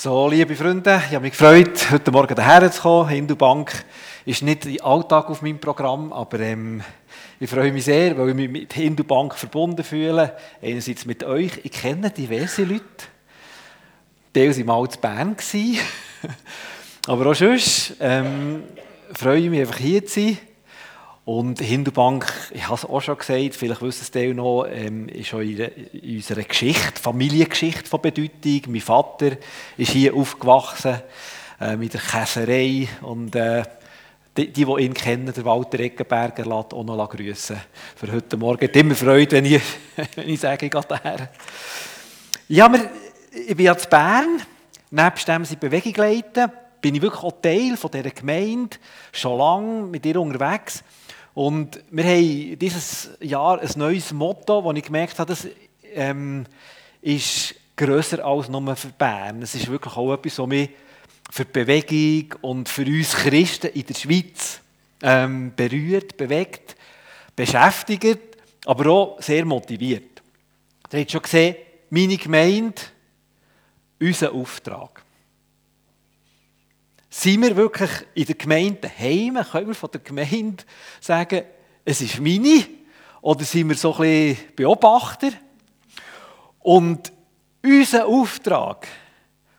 So, liebe Freunde, ich habe mich gefreut, heute Morgen daher zu kommen. Hindu-Bank ist nicht der Alltag auf meinem Programm, aber ähm, ich freue mich sehr, weil ich mich mit Hindu-Bank verbunden fühle. Einerseits mit euch. Ich kenne diverse Leute. Die waren mal zu Bern. aber auch sonst ähm, freue ich mich einfach hier zu sein. Und Hindubank, ich habe es auch schon gesagt, vielleicht wissen es die noch, ähm, ist auch in, in unserer Geschichte, Familiengeschichte von Bedeutung. Mein Vater ist hier aufgewachsen, äh, mit der Käserei. Und äh, die, die, die ihn kennen, der Walter Eggenberger, lässt auch noch grüßen. Für heute Morgen. Es immer Freude, wenn ich, wenn ich sage, ich gehe daher. Ja, wir, ich bin jetzt Bern, nebst dem sie Bewegung leiten, bin ich wirklich auch Teil von dieser Gemeinde, schon lange mit ihr unterwegs. Und wir haben dieses Jahr ein neues Motto, das ich gemerkt habe, das ähm, ist grösser als nur für Bern. Es ist wirklich auch etwas, was mich für die Bewegung und für uns Christen in der Schweiz ähm, berührt, bewegt, beschäftigt, aber auch sehr motiviert. Ihr habt schon gesehen, meine Gemeinde, unser Auftrag. Sind wir wirklich in der Gemeinde daheim? Können wir von der Gemeinde sagen, es ist meine? Oder sind wir so ein bisschen Beobachter? Und unser Auftrag,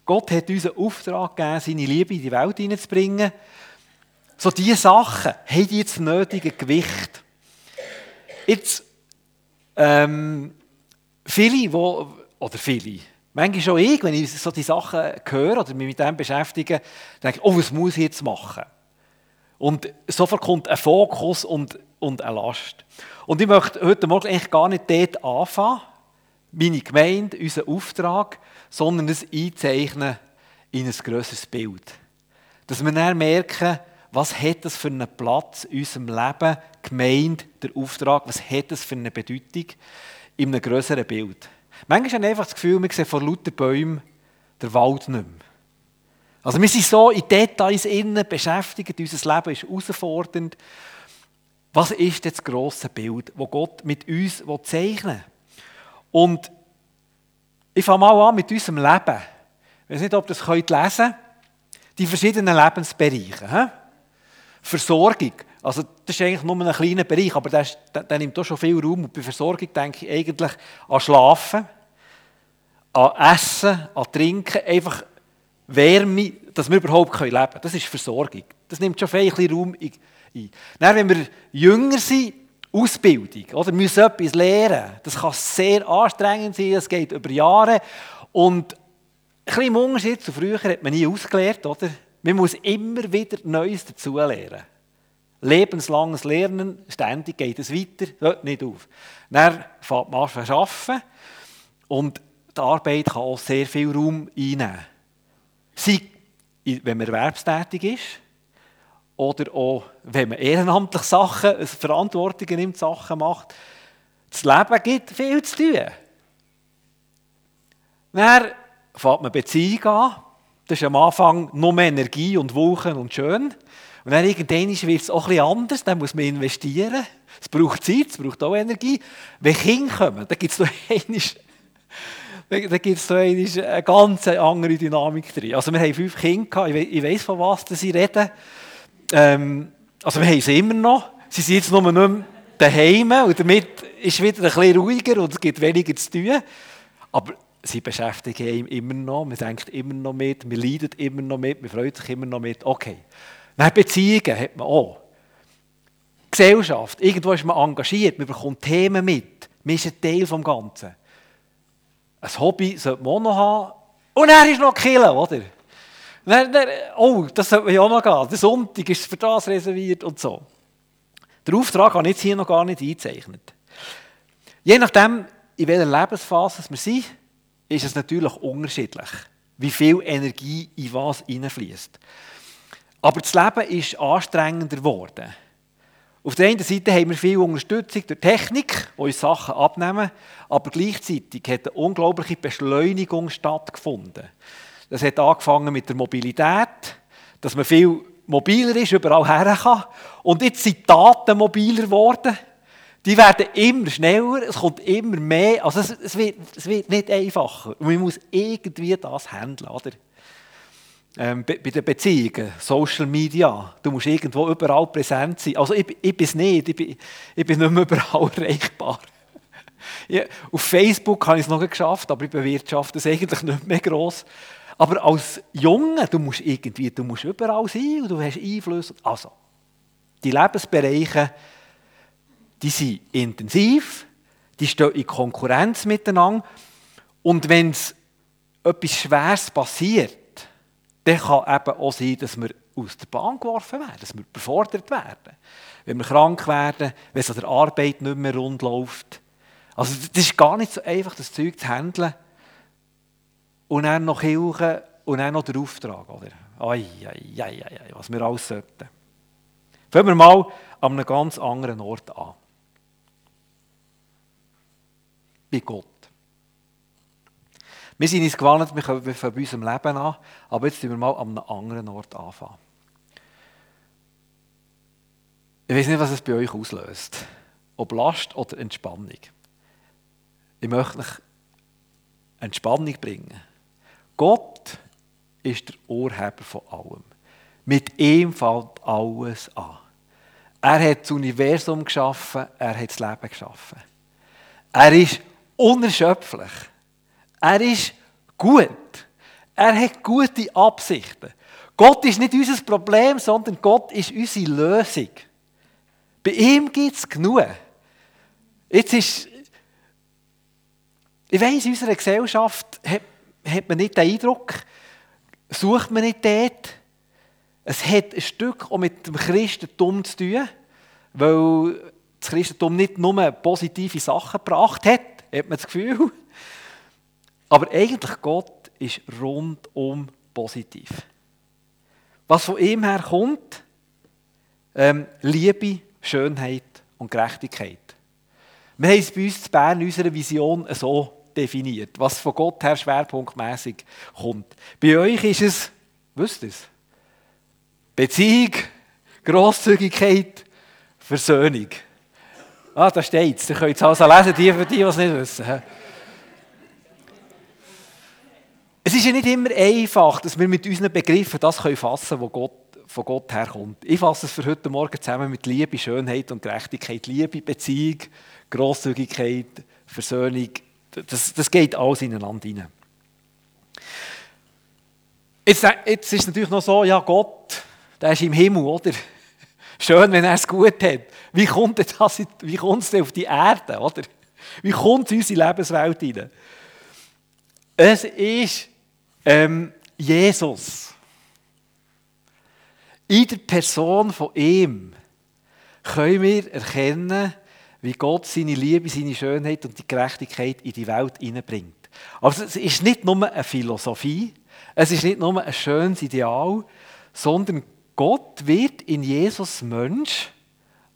Gott hat uns einen Auftrag gegeben, seine Liebe in die Welt hineinzubringen. So diese Sachen haben jetzt das nötige Gewicht. Jetzt, ähm, viele, wo, oder viele, Manchmal schon ich, wenn ich so die Sachen höre oder mich mit dem beschäftige, denke ich, oh, was muss ich jetzt machen? Und sofort kommt ein Fokus und, und eine Last. Und ich möchte heute Morgen eigentlich gar nicht dort anfangen, meine Gemeinde, unseren Auftrag, sondern es einzeichnen in ein grösseres Bild. Dass wir dann merken, was hat das für einen Platz in unserem Leben, Gemeinde, der Auftrag, was hat das für eine Bedeutung in einem grösseren Bild. Manchmal habe ich einfach das Gefühl, wir sehen vor lauter Bäumen den Wald nicht mehr. Also wir sind so in Details innen beschäftigt, unser Leben ist herausfordernd. Was ist das grosse Bild, das Gott mit uns zeichnen will? Und ich fange mal an mit unserem Leben. Ich weiß nicht, ob ihr das lesen könnt. Die verschiedenen Lebensbereiche. Versorgung. Also das ist eigentlich nur ein kleiner Bereich, aber der, der, der nimmt auch schon viel Raum. Und bei Versorgung denke ich eigentlich an Schlafen, an Essen, an Trinken, einfach Wärme, dass wir überhaupt leben können. Das ist Versorgung. Das nimmt schon viel Raum ein. Dann, wenn wir jünger sind, Ausbildung, oder? Wir müssen etwas lernen. Das kann sehr anstrengend sein, es geht über Jahre. Und ein bisschen im Unterschied zu früher hat man nie ausgelernt, oder? Man muss immer wieder Neues dazulernen. Lebenslanges Lernen, ständig geht es weiter, hört nicht auf. Dann fängt man an arbeiten und die Arbeit kann auch sehr viel Raum einnehmen. Sei, wenn man erwerbstätig ist oder auch, wenn man ehrenamtlich Sachen, Verantwortungen nimmt, Sachen macht. Das Leben gibt viel zu tun. Dann fängt man Beziehung an. Das ist am Anfang nur Energie und Wochen und schön. Und dann irgendwann wird es auch bisschen anders, dann muss man investieren. Es braucht Zeit, es braucht auch Energie. Wenn Kinder kommen, dann gibt es noch da gibt es so eine ganz andere Dynamik drin. Also wir haben fünf Kinder, ich weiß von was sie reden. Ähm, also wir haben sie immer noch. Sie sind jetzt nur nicht mehr daheim und damit ist es wieder ein bisschen ruhiger und es gibt weniger zu tun. Aber sie beschäftigen ihn immer noch, man denkt immer noch mit, man leidet immer noch mit, man freut sich immer noch mit. Okay. Dann Beziehungen hat man auch. Gesellschaft, irgendwo ist man engagiert, man bekommt Themen mit, man ist ein Teil des Ganzen. Ein Hobby sollte man auch noch haben. Und er ist noch Killer, oder? Dann, dann, oh, das sollte man ja auch noch gehen. Der Sonntag ist für das reserviert und so. Der Auftrag habe ich jetzt hier noch gar nicht eingezeichnet. Je nachdem, in welcher Lebensphase wir sind, ist es natürlich unterschiedlich, wie viel Energie in was hineinfließt. Aber das Leben ist anstrengender geworden. Auf der einen Seite haben wir viel Unterstützung durch Technik, die uns Sachen abnehmen, aber gleichzeitig hat eine unglaubliche Beschleunigung stattgefunden. Das hat angefangen mit der Mobilität, dass man viel mobiler ist, überall her kann. Und jetzt sind die Daten mobiler geworden. Die werden immer schneller, es kommt immer mehr, also es, es, wird, es wird nicht einfacher. Und man muss irgendwie das handeln, oder? Ähm, bei, bei den Beziehungen, Social Media, du musst irgendwo überall präsent sein. Also ich, ich bin es nicht, ich bin, ich bin nicht mehr überall erreichbar. Ja, auf Facebook habe ich es noch geschafft, aber ich bewirtschafte es eigentlich nicht mehr gross. Aber als Junge, du musst irgendwie, du musst überall sein und du hast Einfluss. Also, die Lebensbereiche, die sind intensiv, die stehen in Konkurrenz miteinander. Und wenn etwas Schweres passiert, dann kann eben auch sein, dass wir aus der Bahn geworfen werden, dass wir befordert werden. Wenn wir krank werden, wenn es an der Arbeit nicht mehr rund läuft. Also das ist gar nicht so einfach, das Zeug zu handeln. Und dann noch Hilfe und dann noch der Auftrag. Oder? Ai, ai, ai, ai, was wir alles sollten. Fangen wir mal an einem ganz anderen Ort an. Bei Gott. Wir sind uns gewohnt, wir fangen bei unserem Leben an, aber jetzt fangen wir mal an einem anderen Ort anfangen. Ich weiß nicht, was es bei euch auslöst. Ob Last oder Entspannung. Ich möchte euch Entspannung bringen. Gott ist der Urheber von allem. Mit ihm fällt alles an. Er hat das Universum geschaffen, er hat das Leben geschaffen. Er ist unerschöpflich. Er ist gut. Er hat gute Absichten. Gott ist nicht unser Problem, sondern Gott ist unsere Lösung. Bei ihm gibt es genug. Jetzt ist ich weiss, in unserer Gesellschaft hat, hat man nicht den Eindruck, sucht man nicht dort. Es hat ein Stück auch mit dem Christentum zu tun, weil das Christentum nicht nur positive Sachen gebracht hat, hat man das Gefühl. Aber eigentlich Gott ist rundum positiv. Was von ihm her kommt, ähm, Liebe, Schönheit und Gerechtigkeit. Wir haben es bei uns in Bern in unserer Vision so definiert, was von Gott her schwerpunktmäßig kommt. Bei euch ist es, wisst ihr es? Beziehung, Grosszügigkeit, Versöhnung. Ah, da steht es. Ihr könnt es also lesen, die, für die, die es nicht wissen. Es ist ja nicht immer einfach, dass wir mit unseren Begriffen das fassen können, was Gott, von Gott herkommt. Ich fasse es für heute Morgen zusammen mit Liebe, Schönheit und Gerechtigkeit. Liebe, Beziehung, Grosszügigkeit, Versöhnung, das, das geht alles ineinander rein. Jetzt, jetzt ist es natürlich noch so, ja Gott, der ist im Himmel, oder? Schön, wenn er es gut hat. Wie kommt, es denn auf die Erde, oder? Wie kommt es in unsere Lebenswelt rein? Es ist ähm, Jesus. In der Person von ihm können wir erkennen, wie Gott seine Liebe, seine Schönheit und die Gerechtigkeit in die Welt hineinbringt. Also es ist nicht nur eine Philosophie, es ist nicht nur ein schönes Ideal, sondern Gott wird in Jesus Mensch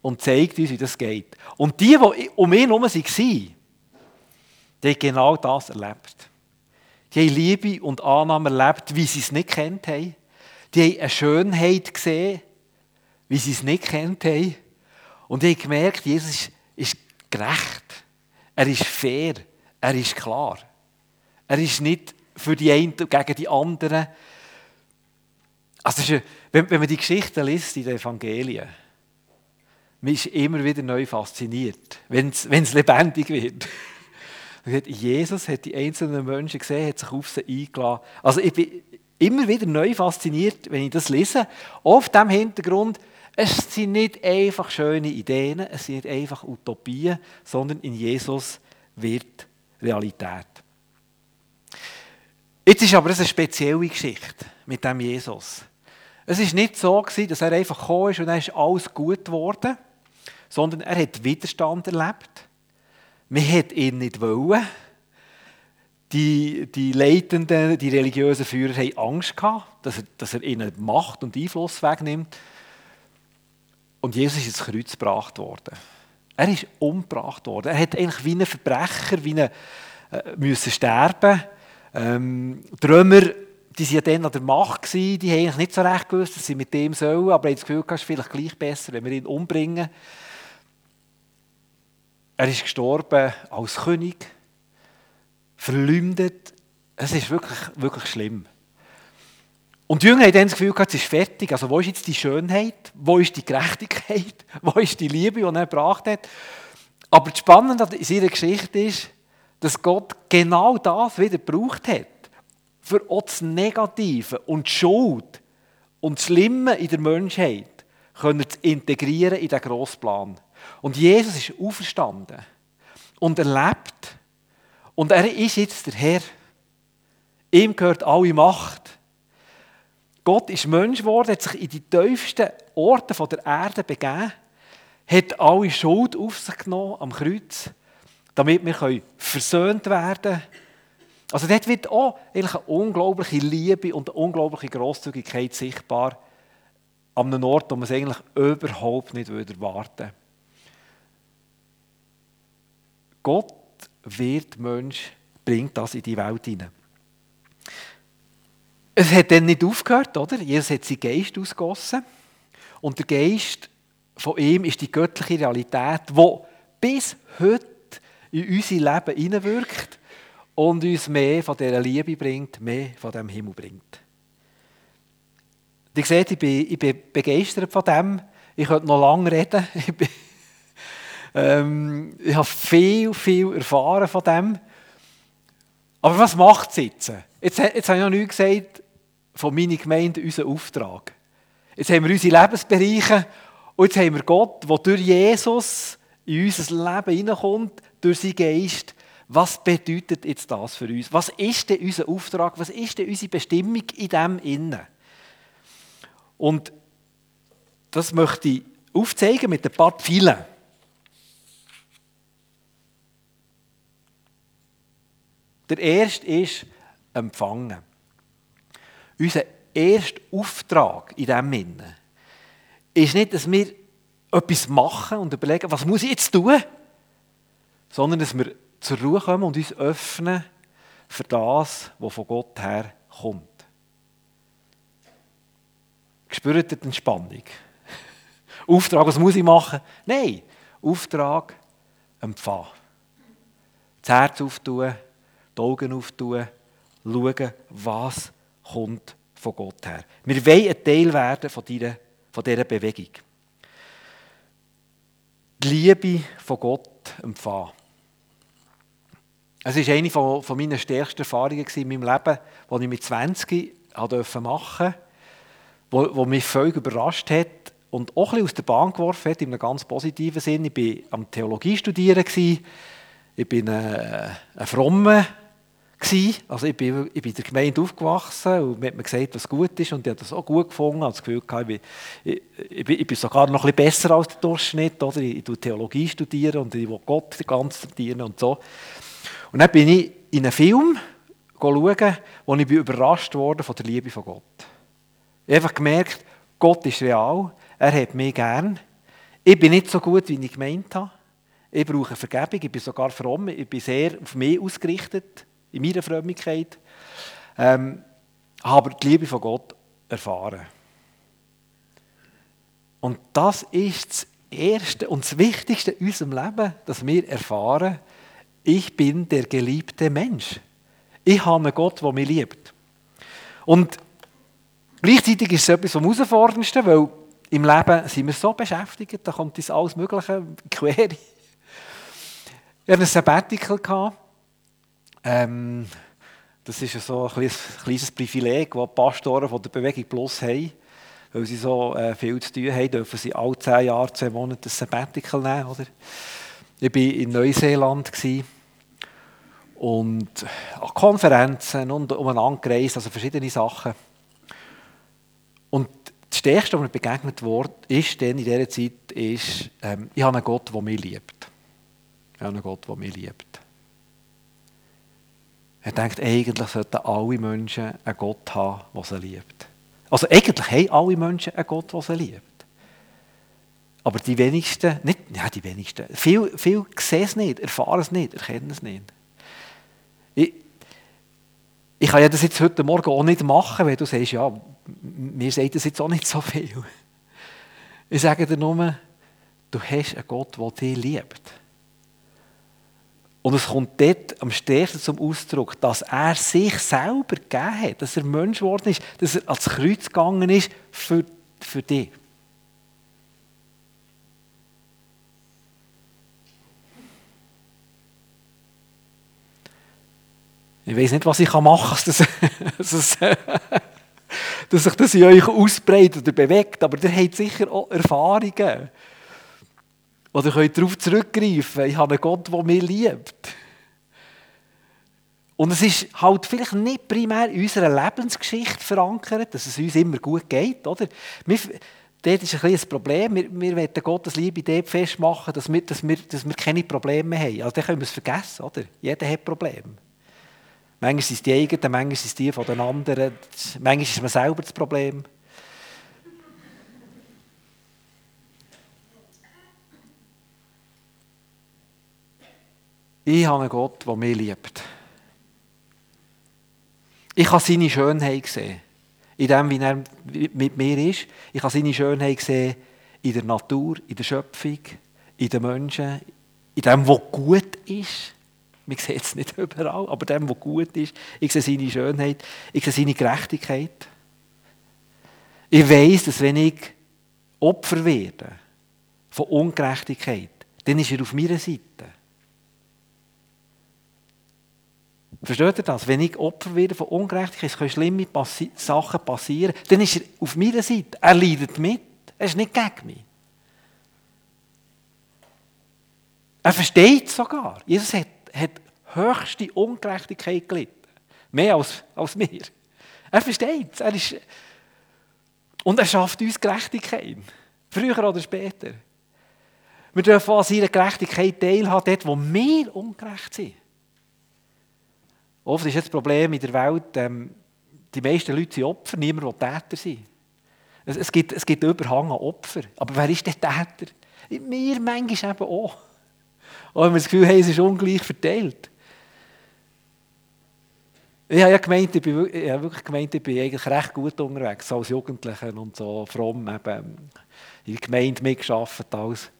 und zeigt uns, wie das geht. Und die, die um ihn herum waren, die haben genau das erlebt. Die haben Liebe und Annahme erlebt, wie sie es nicht kennt haben. Die haben eine Schönheit gesehen, wie sie es nicht kennt haben. Und die haben gemerkt, Jesus ist gerecht. Er ist fair. Er ist klar. Er ist nicht für die einen gegen die anderen. Also, wenn, man die Geschichten liest in den Evangelien, man ist immer wieder neu fasziniert, wenn es lebendig wird. Jesus hat die einzelnen Menschen gesehen, hat sich auf sie eingeladen. Also ich bin immer wieder neu fasziniert, wenn ich das lese. Auf dem Hintergrund, es sind nicht einfach schöne Ideen, es sind nicht einfach Utopien, sondern in Jesus wird Realität. Jetzt ist aber eine spezielle Geschichte mit dem Jesus. Es ist nicht so gewesen, dass er einfach gekommen ist und dann ist alles gut geworden, sondern er hat Widerstand erlebt. Man hat ihn nicht wollen. Die, die Leitenden, die religiösen Führer haben Angst gehabt, dass er, dass er ihnen Macht und Einfluss wegnimmt. Und Jesus ist ins Kreuz gebracht worden. Er ist umgebracht worden. Er hat eigentlich wie ein Verbrecher, wie ein, äh, müssen sterben. Ähm, die Römer, die waren ja dann an der Macht, gewesen, die haben eigentlich nicht so recht gewusst, dass sie mit dem sollen, aber haben das Gefühl, es ist vielleicht gleich besser, wenn wir ihn umbringen. Er ist gestorben als König, verleumdet. Es ist wirklich, wirklich schlimm. Und die Jünger haben dann das Gefühl gehabt, es ist fertig. Also wo ist jetzt die Schönheit? Wo ist die Gerechtigkeit? Wo ist die Liebe, die er gebracht hat? Aber das Spannende in seiner Geschichte ist, dass Gott genau das wieder gebraucht hat, für auch das Negative und die Schuld und das Schlimme in der Menschheit können zu integrieren in den Grossplan. Und Jesus ist auferstanden und er lebt und er ist jetzt der Herr. Ihm gehört alle Macht. Gott ist Mensch geworden, hat sich in die tiefsten Orte der Erde begeben, hat alle Schuld auf sich genommen am Kreuz, damit wir versöhnt werden können. Also dort wird auch eine unglaubliche Liebe und eine unglaubliche Grosszügigkeit sichtbar an einem Ort, wo man es eigentlich überhaupt nicht erwarten würde. Gott wird Mensch, bringt das in die Welt hinein. Es hat dann nicht aufgehört, oder? Jesus hat seinen Geist ausgossen. Und der Geist von ihm ist die göttliche Realität, die bis heute in unser Leben hineinwirkt und uns mehr von dieser Liebe bringt, mehr von dem Himmel bringt. Ihr seht, ich bin, ich bin begeistert von dem. Ich könnte noch lange reden. Ich, bin, ähm, ich habe viel, viel erfahren von dem. Aber was macht es jetzt? Jetzt, jetzt habe ich noch nichts gesagt von meiner Gemeinde, unseren Auftrag. Jetzt haben wir unsere Lebensbereiche und jetzt haben wir Gott, der durch Jesus in unser Leben hineinkommt, durch seinen Geist. Was bedeutet jetzt das für uns? Was ist denn unser Auftrag? Was ist denn unsere Bestimmung in dem Innen? Und das möchte ich aufzeigen mit ein paar Pfeilen. Der erste ist empfangen. Unser erster Auftrag in diesem Innen ist nicht, dass wir etwas machen und überlegen, was muss ich jetzt tun, sondern dass wir zur Ruhe kommen und uns öffnen für das, was von Gott her kommt. Spürt ihr die Entspannung? Auftrag, was muss ich machen? Nein, Auftrag, empfangen. Das Herz auftun, die Augen auftun, schauen, was kommt von Gott her. Wir wollen ein Teil werden von dieser, von dieser Bewegung. Die Liebe von Gott empfangen. Es war eine von, von meiner stärksten Erfahrungen in meinem Leben, die ich mit 20 machen durfte, wo mich völlig überrascht hat und auch ein bisschen aus der Bahn geworfen hat, in einem ganz positiven Sinn. Ich war am Theologie studieren, ich bin ein, äh, ein frommer also ich bin, ich bin in der Gemeinde aufgewachsen und mir hat mir gesagt, was gut ist und ich habe das auch gut gefunden. Ich habe das Gefühl, ich bin, ich, ich, bin, sogar noch ein bisschen besser als der Durchschnitt. Oder? Ich, ich Theologie studieren und ich will Gott ganz dienen und so. Und dann bin ich in einen Film schauen, wo ich überrascht wurde von der Liebe von Gott. Ich habe einfach gemerkt, Gott ist real, er hat mich gern. Ich bin nicht so gut, wie ich gemeint habe. Ich brauche Vergebung, ich bin sogar fromm, ich bin sehr auf mich ausgerichtet in meiner Frömmigkeit, ähm, habe die Liebe von Gott erfahren. Und das ist das Erste und das Wichtigste in unserem Leben, dass wir erfahren, ich bin der geliebte Mensch. Ich habe einen Gott, der mich liebt. Und gleichzeitig ist es etwas vom Herausforderndsten, weil im Leben sind wir so beschäftigt, da kommt uns alles Mögliche quer. Ich hatte ein Sabbatical. Ähm, das ist so ein kleines Privileg, das die Pastoren von der Bewegung Plus haben. Weil sie so äh, viel zu tun haben, dürfen sie alle zehn Jahre, zwei Monate ein Sabbatical nehmen. Oder? Ich war in Neuseeland und an Konferenzen und umeinander gereist, also verschiedene Sachen. Und das Stärkste, was mir begegnet wurde, ist dann in dieser Zeit, ist, ähm, ich habe einen Gott, der mich liebt. Ich habe einen Gott, der mich liebt. Er denkt, eigentlich sollten alle Menschen einen Gott haben, der sie liebt. Also eigentlich haben alle Menschen einen Gott, der sie liebt. Aber die wenigsten, nicht, ja, die wenigsten, viel, viel sehen es nicht, erfahren es nicht, erkennen es nicht. Ich, ich kann ja das jetzt heute Morgen auch nicht machen, weil du sagst, ja, mir sagt das jetzt auch nicht so viel. Ich sage dir nur, du hast einen Gott, der dich liebt. Und es kommt dort am stärksten zum Ausdruck, dass er sich selber gegeben hat, dass er Mensch geworden ist, dass er ans Kreuz gegangen ist für, für dich. Ich weiß nicht, was ich machen kann, dass, dass, sich das in euch ausbreitet oder bewegt, aber ihr habt sicher auch Erfahrungen. Oder könnt darauf zurückgreifen, ich habe einen Gott, der mich liebt. Und es ist halt vielleicht nicht primär in unserer Lebensgeschichte verankert, dass es uns immer gut geht. Oder? Wir, dort ist ein ein Problem. Wir, wir wollen Gottes Liebe dort festmachen, dass wir, dass, wir, dass wir keine Probleme mehr haben. Also dann können wir es vergessen. Oder? Jeder hat Probleme. Manchmal sind es die eigenen, manchmal sind es die von den anderen. Manchmal ist man selber das Problem. Ich habe einen Gott, der mich liebt. Ich habe seine Schönheit gesehen. In dem, wie er mit mir ist. Ich habe seine Schönheit gesehen in der Natur, in der Schöpfung, in den Menschen, in dem, was gut ist. Man sieht es nicht überall, aber dem, was gut ist. Ich sehe seine Schönheit, ich sehe seine Gerechtigkeit. Ich weiß, dass wenn ich Opfer werde von Ungerechtigkeit, dann ist er auf meiner Seite. Versteht ihr das? Wenn ich Opfer werde von Ungerechtigkeit, es können schlimme Passi Sachen passieren, dann ist er auf meiner Seite. Er leidet mit. Er ist nicht gegen mich. Er versteht sogar. Jesus hat, hat höchste Ungerechtigkeit gelitten. Mehr als, als mir. Er versteht es. Er ist, und er schafft uns Gerechtigkeit. Früher oder später. Wir dürfen an seiner Gerechtigkeit teilhaben, dort, wo wir ungerecht sind. Oft ist das Problem in der Welt, ähm, die meisten Leute sind Opfer, niemand will Täter sein. Es, es, gibt, es gibt Überhang an Opfer. Aber wer ist der Täter? Wir manchmal eben auch. Auch wenn wir das Gefühl haben, es ist ungleich verteilt. Ich habe ja gemeint, ich bin, ich habe wirklich gemeint, ich bin eigentlich recht gut unterwegs, als Jugendlicher und so fromm, eben in der Gemeinde mitgearbeitet, alles.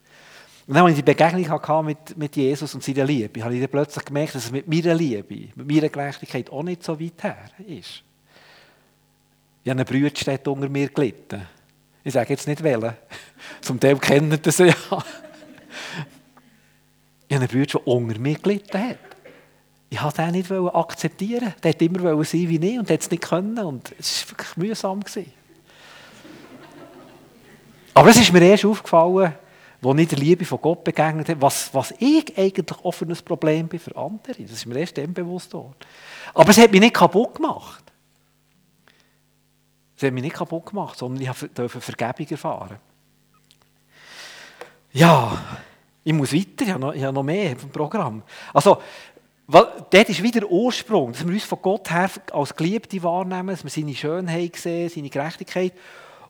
Und dann, als ich die Begegnung hatte mit, mit Jesus und seiner Liebe, habe ich dann plötzlich gemerkt, dass es mit meiner Liebe, mit meiner Gerechtigkeit auch nicht so weit her ist. Ich habe einen Brüderstädt unter mir gelitten. Ich sage jetzt nicht wählen. Zum Teil kennen das ja. Ich habe einen Bruder, der unter mir gelitten hat. Ich wollte den nicht akzeptieren. Der wollte immer sein wie ich und hat es nicht können. Und es war wirklich mühsam. Aber es ist mir erst aufgefallen, wo nicht der Liebe von Gott begegnet hat, was, was ich eigentlich auch für ein Problem bin für andere. Das ist mir erst dann bewusst geworden. Aber es hat mich nicht kaputt gemacht. Es hat mich nicht kaputt gemacht, sondern ich durfte Vergebung erfahren. Ja, ich muss weiter, ich habe noch, ich habe noch mehr vom Programm. Also, weil, dort ist wieder der Ursprung, dass wir uns von Gott her als Geliebte wahrnehmen, dass wir seine Schönheit sehen, seine Gerechtigkeit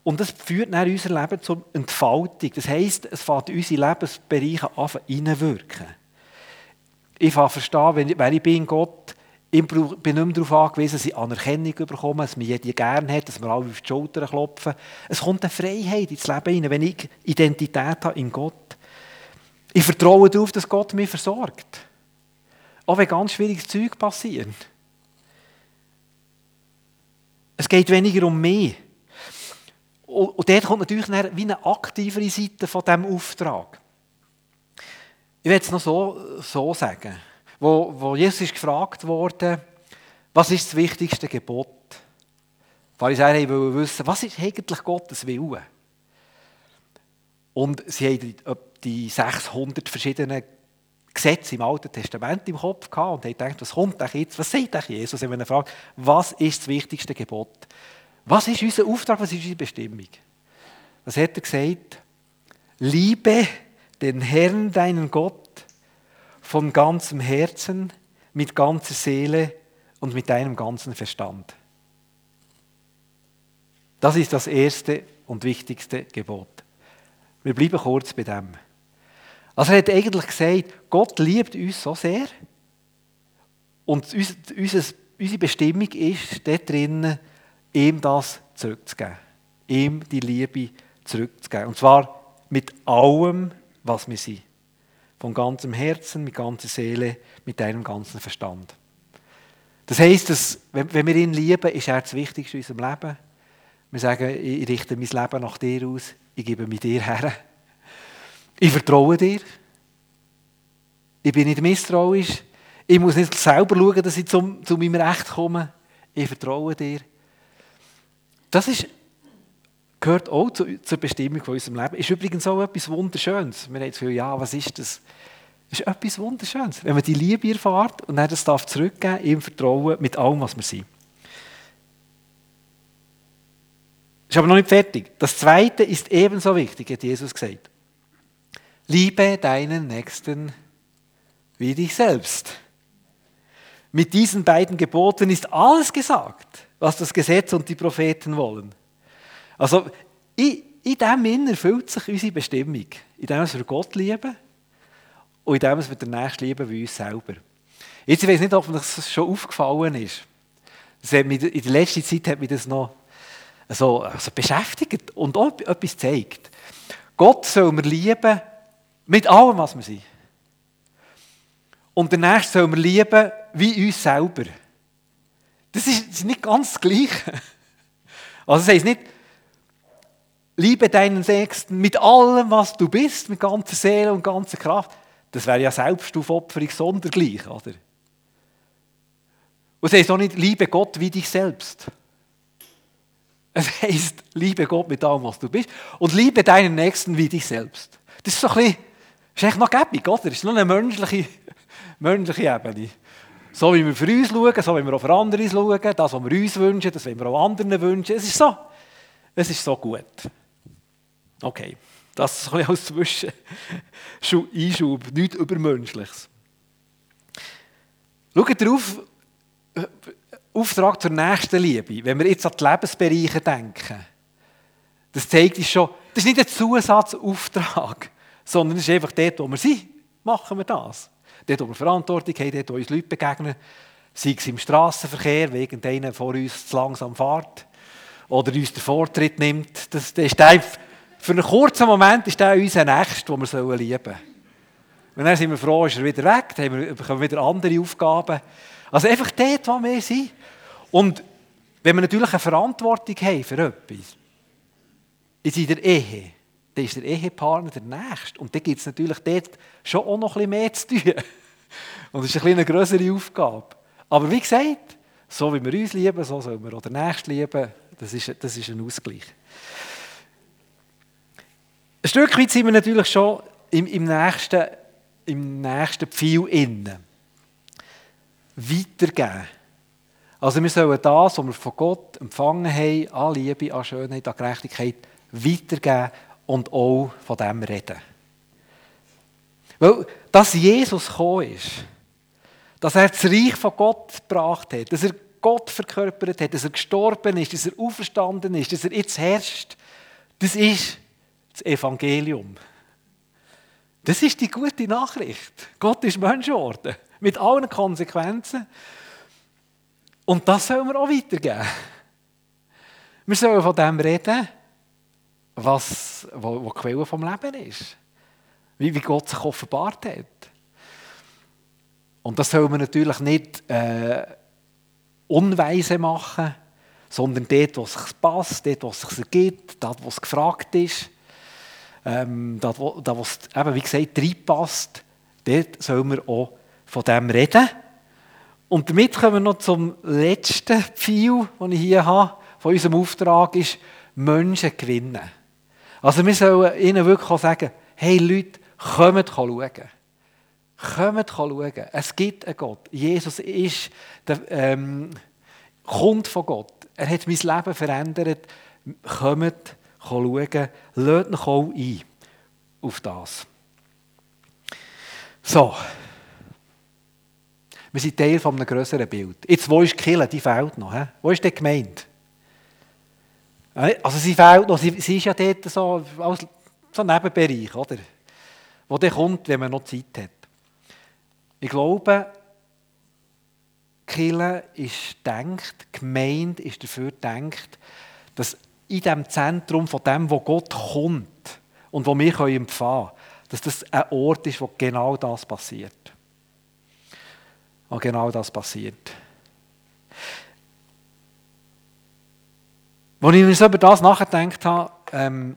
und das führt dann unser Leben zur Entfaltung. Das heisst, es fängt in unsere Lebensbereiche an reinwirken. Ich fange verstehen, wenn ich, ich bin, Gott, ich bin nicht mehr darauf angewiesen, dass ich Anerkennung bekomme, dass mich jeder gerne hat, dass wir alle auf die Schulter klopfen. Es kommt eine Freiheit ins Leben hinein, wenn ich Identität habe in Gott. Ich vertraue darauf, dass Gott mich versorgt. Auch wenn ganz schwieriges Zeug passiert. Es geht weniger um mich. Und dort kommt natürlich wie eine aktivere Seite von diesem Auftrag. Ich will es noch so, so sagen. Wo, wo Jesus ist gefragt wurde, was ist das wichtigste Gebot? Die Pharisäer wollten wissen, was ist eigentlich Gottes Wille? Und sie haben die 600 verschiedenen Gesetze im Alten Testament im Kopf gehabt und haben gedacht, was kommt jetzt? Was sagt Jesus, wenn er fragt, was ist das wichtigste Gebot? Was ist unser Auftrag, was ist unsere Bestimmung? Was hat er gesagt? Liebe den Herrn, deinen Gott, von ganzem Herzen, mit ganzer Seele und mit deinem ganzen Verstand. Das ist das erste und wichtigste Gebot. Wir bleiben kurz bei dem. Also er hat eigentlich gesagt, Gott liebt uns so sehr und unsere Bestimmung ist dort drinnen, ihm das zurückzugeben. Ihm die Liebe zurückzugeben. Und zwar mit allem, was wir sind. von ganzem Herzen, mit ganzer Seele, mit deinem ganzen Verstand. Das heisst, dass, wenn wir ihn lieben, ist er das Wichtigste in unserem Leben. Wir sagen, ich richte mein Leben nach dir aus, ich gebe mich dir her. Ich vertraue dir. Ich bin nicht misstrauisch. Ich muss nicht selber schauen, dass ich zu meinem Recht komme. Ich vertraue dir. Das ist, gehört auch zu, zur Bestimmung von unserem Leben. Ist übrigens auch etwas Wunderschönes. Wir haben das Gefühl, ja, was ist das? Das ist etwas Wunderschönes. Wenn man die Liebe erfährt und dann das darf zurückgeben, im Vertrauen mit allem, was wir sind. Ist aber noch nicht fertig. Das Zweite ist ebenso wichtig, hat Jesus gesagt. Liebe deinen Nächsten wie dich selbst. Mit diesen beiden Geboten ist alles gesagt, was das Gesetz und die Propheten wollen. Also, in, in dem Innen erfüllt sich unsere Bestimmung. In dem, was wir Gott lieben und in dem, was wir den Nächsten lieben wie uns selber. Jetzt, ich weiß nicht, ob mir das schon aufgefallen ist. in der letzten Zeit hat mich das noch so also beschäftigt und auch etwas gezeigt. Gott soll wir lieben mit allem, was wir sind. Und der Nächste soll wir lieben wie uns selber. Das ist, nicht ganz das Gleiche. Also es heißt nicht, liebe deinen Nächsten mit allem, was du bist, mit ganzer Seele und ganzer Kraft. Das wäre ja Selbstaufopferung sondergleich, oder? Und es heißt auch nicht, liebe Gott wie dich selbst. Es heißt, liebe Gott mit allem, was du bist und liebe deinen Nächsten wie dich selbst. Das ist so ein bisschen, ist eigentlich noch gäbig, oder? Das ist nur eine menschliche, menschliche Ebene. So wie wir für uns schauen, so wie wir auch für andere schauen, das, was wir uns wünschen, das, was wir auch anderen wünschen. Es ist so, es ist so gut. Okay, das ist als Zwischeneinschub, nichts Übermenschliches. Schaut darauf, Auftrag zur nächsten Liebe, wenn wir jetzt an die Lebensbereiche denken, das zeigt uns schon, das ist nicht ein Zusatzauftrag, sondern es ist einfach dort, wo wir sind, machen wir das. Dort, wo wir Verantwortung haben, dort, wo uns Leute begegnen, sei es im Straßenverkehr, wegen denen vor uns zu langsam fährt oder uns den Vortritt nimmt. Das, das ist der, für einen kurzen Moment ist der unser Nächster, den wir lieben sollen. Und dann sind wir froh, ist er wieder weg, dann bekommen wir wieder andere Aufgaben. Also einfach dort, wo wir sind. Und wenn wir natürlich eine Verantwortung haben für etwas, in der Ehe, dann ist der Ehepartner der Nächste. Und dann gibt es natürlich dort schon auch noch ein bisschen mehr zu tun. Und es ist eine größere Aufgabe. Aber wie gesagt, so wie wir uns lieben, so sollen wir auch den Nächsten lieben. Das ist, das ist ein Ausgleich. Ein Stück weit sind wir natürlich schon im, im nächsten, im nächsten Pfeil innen. Weitergeben. Also wir sollen das, was wir von Gott empfangen haben, an Liebe, an Schönheit, an Gerechtigkeit, weitergeben und auch von dem reden. Weil, dass Jesus gekommen ist, dass er das Reich von Gott gebracht hat, dass er Gott verkörpert hat, dass er gestorben ist, dass er auferstanden ist, dass er jetzt herrscht, das ist das Evangelium. Das ist die gute Nachricht. Gott ist Mensch geworden, mit allen Konsequenzen. Und das sollen wir auch weitergeben. Wir sollen von dem reden, was wo, wo die Quelle vom Leben ist. Wie, wie Gott sich offenbart hat. Und das soll man natürlich nicht äh, unweise machen, sondern dort, wo es sich passt, dort, wo es sich ergibt, dort, wo es gefragt ist, ähm, dort, wo, dort, wo es eben, wie gesagt, reinpasst, dort soll man auch von dem reden. Und damit kommen wir noch zum letzten Pfeil, den ich hier habe, von unserem Auftrag, ist Menschen gewinnen. Also wir sollen ihnen wirklich auch sagen, hey Leute, kommt schauen. Kommt schauen. Es gibt einen Gott. Jesus ist der, ähm, kommt von Gott. Er hat mein Leben verändert. Kommt schauen. Lasst mich auch ein auf das. So. Wir sind Teil von einem größeren Bild. Jetzt, wo ist die Kirche? Die fehlt noch. He? Wo ist die Gemeinde? Also sie fehlt noch. Sie, sie ist ja dort so als so ein Nebenbereich, oder? Wo der kommt, wenn man noch Zeit hat. Ich glaube, Kirche ist denkt, die Gemeinde ist dafür gedacht, dass in dem Zentrum von dem, wo Gott kommt und wo wir empfangen können, dass das ein Ort ist, wo genau das passiert. Wo genau das passiert. Als ich mir so über das nachgedacht habe, ähm,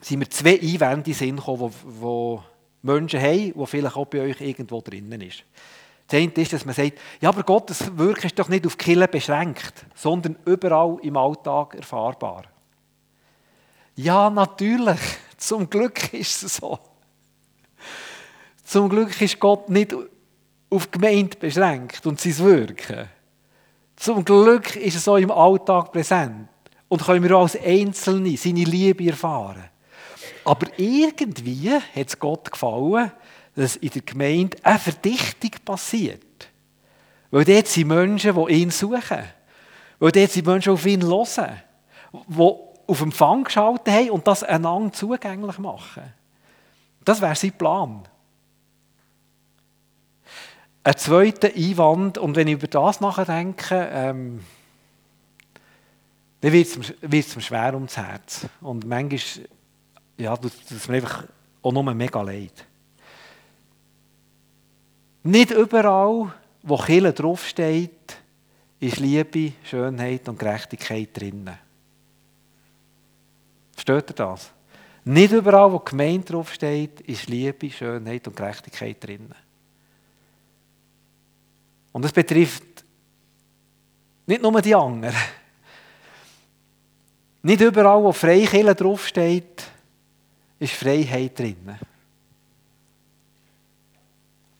sind mir zwei Einwände in Sinn gekommen, die Menschen haben, die vielleicht auch bei euch irgendwo drinnen ist. Das eine ist, dass man sagt, ja, aber Gottes Wirken ist doch nicht auf Kille beschränkt, sondern überall im Alltag erfahrbar. Ja, natürlich. Zum Glück ist es so. Zum Glück ist Gott nicht auf Gemeinde beschränkt und sein Wirken. Zum Glück ist es so im Alltag präsent. Und können wir auch als Einzelne seine Liebe erfahren. Aber irgendwie hat es Gott gefallen, dass in der Gemeinde eine Verdichtung passiert. Weil dort sind Menschen, die ihn suchen. Weil dort sind Menschen, die auf ihn hören. Die auf Empfang geschaltet haben und das einander zugänglich machen. Das wäre sein Plan. Ein zweiter Einwand, und wenn ich über das nachdenke, ähm, dann wird es mir schwer ums Herz. Und manchmal ja, tut es mir einfach auch nur mega leid. Nicht überall, wo Kille draufsteht, ist Liebe, Schönheit und Gerechtigkeit drinnen. Versteht ihr das? Nicht überall, wo Gemeinde draufsteht, ist Liebe, Schönheit und Gerechtigkeit drinnen. Und das betrifft nicht nur die anderen. Nicht überall, wo Freikirche draufsteht, ist Freiheit drinnen.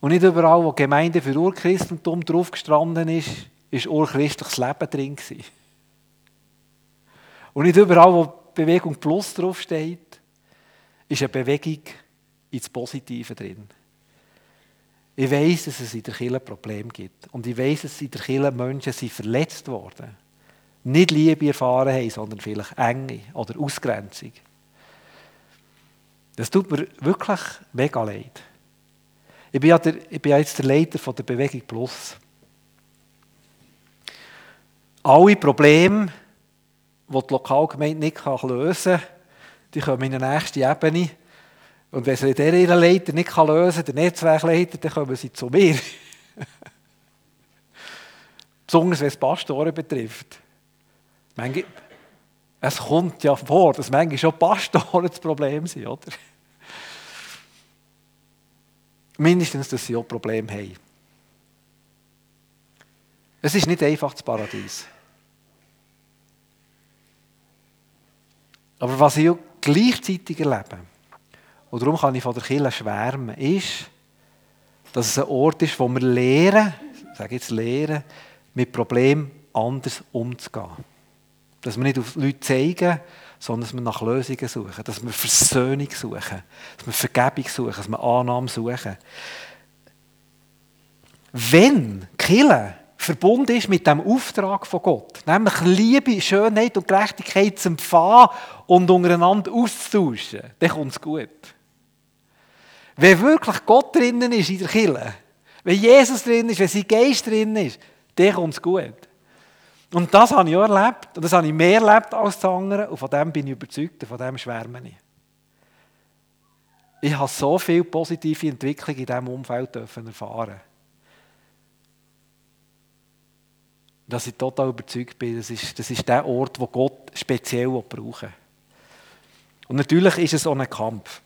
Und nicht überall, wo Gemeinde für Urchristentum drauf gestanden ist, ist urchristliches Leben drin gewesen. Und nicht überall, wo Bewegung Plus draufsteht, ist eine Bewegung ins Positive drin. Ich weiß, dass es in der Kirche ein gibt. Und ich weiß, dass in der Kirche Menschen sind verletzt worden. Nicht Liebe erfahren haben, sondern vielleicht Enge oder Ausgrenzung. Das tut mir wirklich mega leid. Ich bin ja, der, ich bin ja jetzt der Leiter von der Bewegung Plus. Alle Probleme, die die Lokalgemeinde nicht lösen kann, die kommen in die nächste Ebene. Und wenn sie der ihren Leiter nicht lösen kann, der Netzwerkleiter, dann kommen sie zu mir. Besonders wenn es Pastoren betrifft. Es kommt ja vor, dass manchmal schon Pastoren das Problem sind, oder? Mindestens, dass sie auch Probleme haben. Es ist nicht einfach das Paradies. Aber was ich auch gleichzeitig erlebe, und darum kann ich von der Kirche schwärmen, ist, dass es ein Ort ist, wo wir lernen, ich sage jetzt lernen, mit Problemen anders umzugehen. Dass wir nicht auf Leute zeigen, sondern dass wir nach Lösungen suchen, dass wir Versöhnung suchen, dass wir Vergebung suchen, dass wir Annahme suchen. Wenn Kille verbunden ist mit dem Auftrag von Gott, nämlich Liebe, Schönheit und Gerechtigkeit zu empfangen und untereinander auszutauschen, dann kommt es gut. Wenn wirklich Gott drinnen ist in der Kille, wenn Jesus drin ist, wenn sein Geist drin ist, dann kommt es gut. Und das habe ich auch erlebt. Und das habe ich mehr erlebt als die anderen. Und von dem bin ich überzeugt und von dem schwärme ich. Ich habe so viel positive Entwicklung in diesem Umfeld erfahren dass ich total überzeugt bin, das ist, das ist der Ort, wo Gott speziell brauchen Und natürlich ist es auch ein Kampf.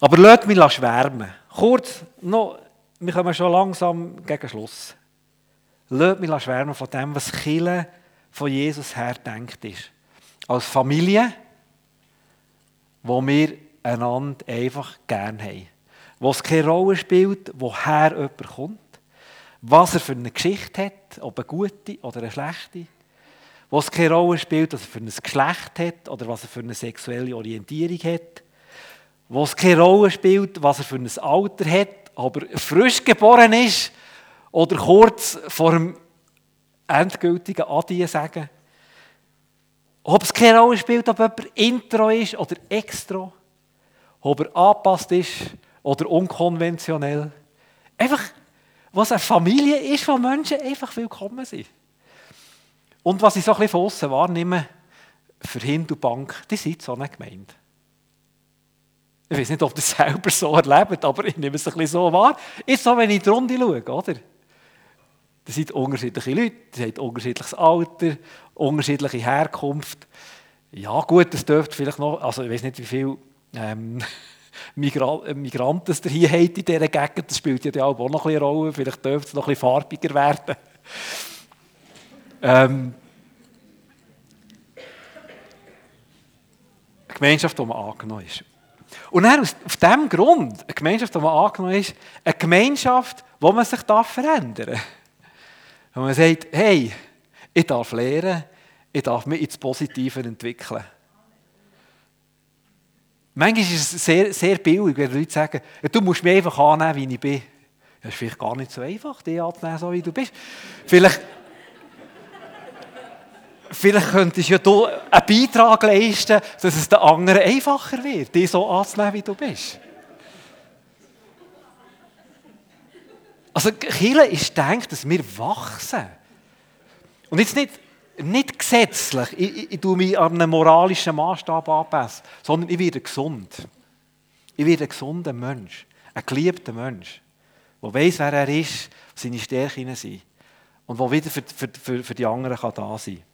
Aber lasst mich schwärmen. Kurz, noch, wir kommen schon langsam gegen Schluss. Lasst mich schwärmen von dem, was Chile von Jesus her denkt ist. Als Familie, wo wir einander einfach gern haben. Wo es keine Rolle spielt, woher jemand kommt. Was er für eine Geschichte hat, ob eine gute oder eine schlechte. Wo es keine Rolle spielt, was er für ein Geschlecht hat oder was er für eine sexuelle Orientierung hat. Wo es keine Rolle spielt, was er für ein Alter hat, ob er frisch geboren ist oder kurz vor dem endgültigen Adie sagen. Ob es keine Rolle spielt, ob jemand Intro ist oder Extra. Ob er angepasst ist oder unkonventionell. Einfach, was eine Familie ist, wo Menschen einfach willkommen sind. Und was ich so ein bisschen von außen wahrnehme, für Hindu Bank, die sind so eine Gemeinde. Ich weiß nicht, ob ihr es selber so erlebt, aber ich nehme es ein bisschen so wahr. Ist so, wenn ich die Runde schaue, oder? Das sind unterschiedliche Leute, die haben unterschiedliches Alter, unterschiedliche Herkunft. Ja, gut, das dürfte vielleicht noch, also ich weiß nicht, wie viele ähm, Migra Migranten es hier hat in dieser Gegend. Das spielt ja auch noch eine Rolle. Vielleicht dürfte es noch ein farbiger werden. ähm, eine Gemeinschaft, die man angenommen ist. Und dann aus, auf diesem Grund, eine Gemeinschaft, die man angenommen ist, eine Gemeinschaft, wo man sich verändern darf. Man sagt, hey, ich darf lernen, ich darf mich ins Positive entwickeln. Manchmal ist es sehr, sehr billig, wenn Leute sagen, du musst mich einfach annehmen, wie ich bin. Das ist vielleicht gar nicht so einfach, dich anzunehmen, so wie du bist. Vielleicht, vielleicht könntest ja du einen Beitrag leisten, dass es den anderen einfacher wird, dich so anzunehmen, wie du bist. Also Kirche ist gedacht, dass wir wachsen. Und jetzt nicht nicht gesetzlich, ich, ich, ich tue mich an einen moralischen Maßstab anpassen, sondern ich werde gesund. Ich werde ein gesunder Mensch, ein geliebter Mensch, der weiß, wer er ist, seine Stärken sind und der wieder für, für, für, für die anderen kann da sein kann.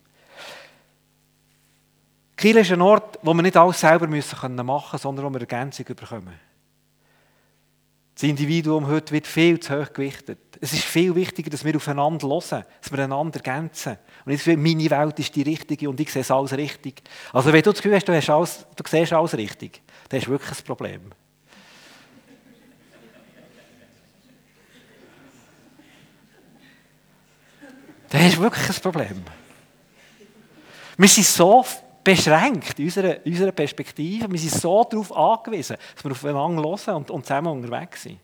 Kiel ist ein Ort, wo wir nicht alles selber machen müssen, sondern wo wir Ergänzung bekommen. Das Individuum heute wird viel zu hoch gewichtet. Es ist viel wichtiger, dass wir aufeinander hören, dass wir einander ergänzen. Und jetzt meine Welt ist die richtige und ich sehe es alles richtig. Also wenn du das Gefühl hast, du, hast alles, du siehst alles richtig, dann hast du wirklich ein Problem. Dann hast du wirklich ein Problem. Wir sind so beschränkt in unserer Perspektive. Wir sind so darauf angewiesen, dass wir aufeinander hören und, und zusammen unterwegs sind.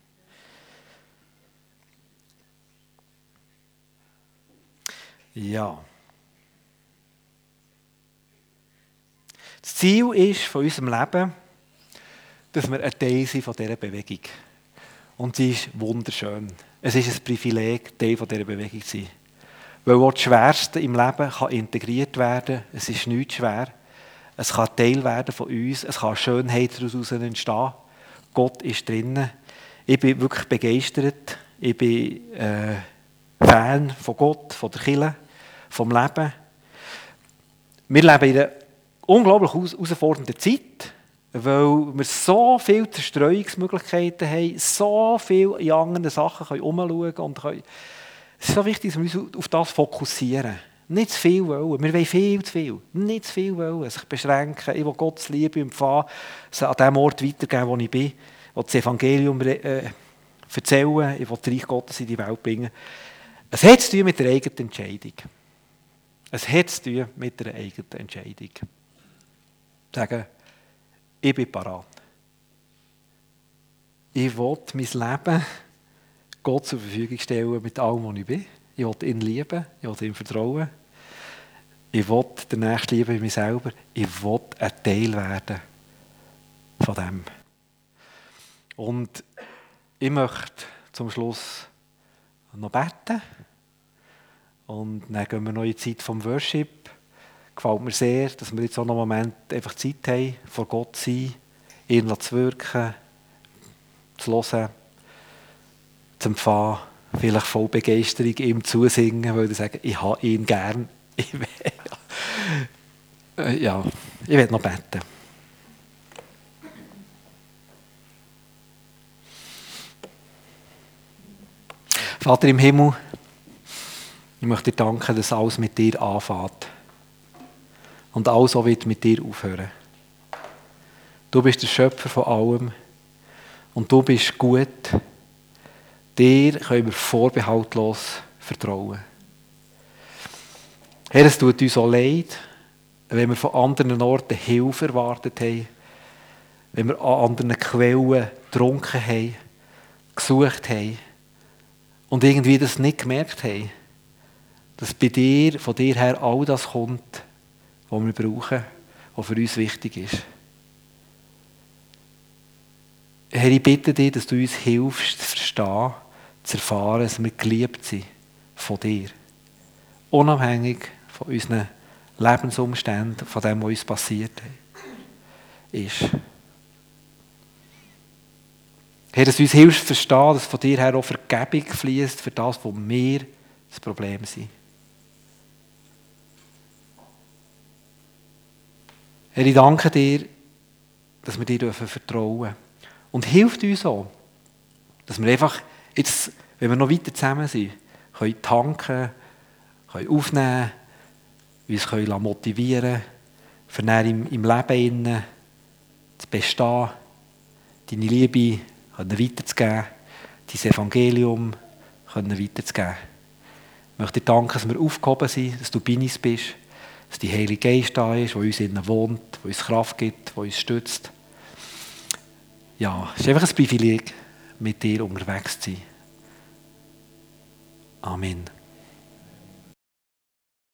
Ja. Das Ziel ist von unserem Leben, dass wir ein Teil sind von dieser Bewegung. Und sie ist wunderschön. Es ist ein Privileg, Teil dieser Bewegung zu sein. Weil auch das Schwerste im Leben kann integriert werden. Es ist nicht schwer. Es kann Teil werden von uns. Es kann Schönheit daraus entstehen. Gott ist drinnen. Ich bin wirklich begeistert. Ich bin äh, Fan von Gott, von der Kirche, vom Leben. Wir leben in einer unglaublich herausfordernden Zeit, weil wir so viele Zerstreuungsmöglichkeiten haben, so viele in anderen Sachen können umschauen und können es ist so wichtig, dass wir uns auf das fokussieren. Nicht zu viel wollen. Wir wollen viel zu viel. Nicht zu viel wollen. Sich beschränken. Ich will Gottes Liebe empfangen, an dem Ort weitergeben, wo ich bin. Ich will das Evangelium äh, erzählen. Ich will das Reich Gottes in die Welt bringen. Es hat zu tun mit der eigenen Entscheidung. Es hat zu tun mit der eigenen Entscheidung. Sagen, ich bin parat. Ich will mein Leben Gott zur Verfügung stellen mit allem, was ich bin. Ich will ihn lieben, ich will ihm vertrauen. Ich will den Nächsten lieben wie mich selber. Ich will ein Teil werden von dem. Und ich möchte zum Schluss noch beten. Und dann gehen wir noch in die Zeit vom Worship. Gefällt mir sehr, dass wir jetzt auch noch einen Moment einfach Zeit haben, vor Gott zu sein, ihn zu wirken, zu hören zu empfangen, vielleicht voll Begeisterung ihm zusingen, weil sie sagen, ich habe ihn gern. Ich will, ja, ich werde noch beten. Vater im Himmel, ich möchte dir danken, dass alles mit dir anfängt. Und alles auch wird mit dir aufhören. Du bist der Schöpfer von allem. Und du bist gut. Dir können wir vorbehaltlos vertrauen. Herr, es tut uns auch leid, wenn wir von anderen Orten Hilfe erwartet haben, wenn wir an anderen Quellen getrunken haben, gesucht haben und irgendwie das nicht gemerkt haben, dass bei dir, von dir her all das kommt, was wir brauchen, was für uns wichtig ist. Herr, ich bitte dich, dass du uns hilfst zu verstehen, zu erfahren, dass wir geliebt sind von dir. Unabhängig von unseren Lebensumständen, von dem, was uns passiert ist. Herr, dass du uns hilfst zu verstehen, dass von dir her auch Vergebung fließt für das, wo wir das Problem sind. Herr, ich danke dir, dass wir dir vertrauen dürfen. Und hilft uns auch, dass wir einfach jetzt, wenn wir noch weiter zusammen sind, können tanken, können aufnehmen, uns können motivieren für im, im Leben zu bestehen, deine Liebe weiterzugeben, dein Evangelium weiterzugeben. Ich möchte dir danken, dass wir aufgehoben sind, dass du bei uns bist, dass die Heilige Geist da ist, der uns innen wohnt, der uns Kraft gibt, der uns stützt. Ja, es ist einfach ein Privileg, mit dir unterwegs zu sein. Amen.